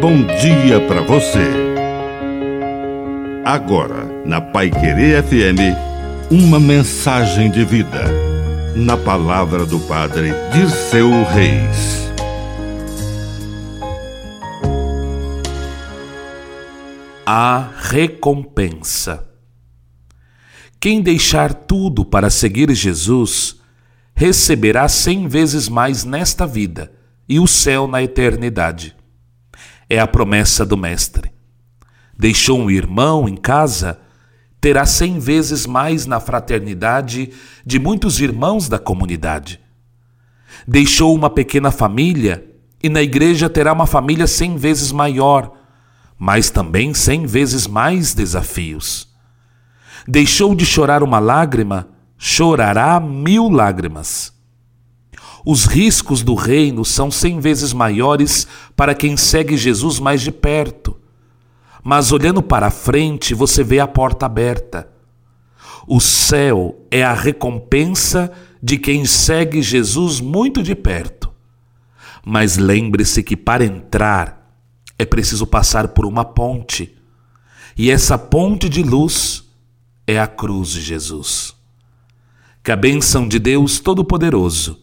bom dia para você. Agora, na Pai Querer FM, uma mensagem de vida. Na palavra do Padre Dirceu Reis. A recompensa. Quem deixar tudo para seguir Jesus receberá cem vezes mais nesta vida e o céu na eternidade. É a promessa do Mestre. Deixou um irmão em casa, terá cem vezes mais na fraternidade de muitos irmãos da comunidade. Deixou uma pequena família, e na igreja terá uma família cem vezes maior, mas também cem vezes mais desafios. Deixou de chorar uma lágrima, chorará mil lágrimas. Os riscos do reino são cem vezes maiores para quem segue Jesus mais de perto. Mas olhando para frente, você vê a porta aberta. O céu é a recompensa de quem segue Jesus muito de perto. Mas lembre-se que para entrar é preciso passar por uma ponte. E essa ponte de luz é a cruz de Jesus. Que a bênção de Deus Todo-Poderoso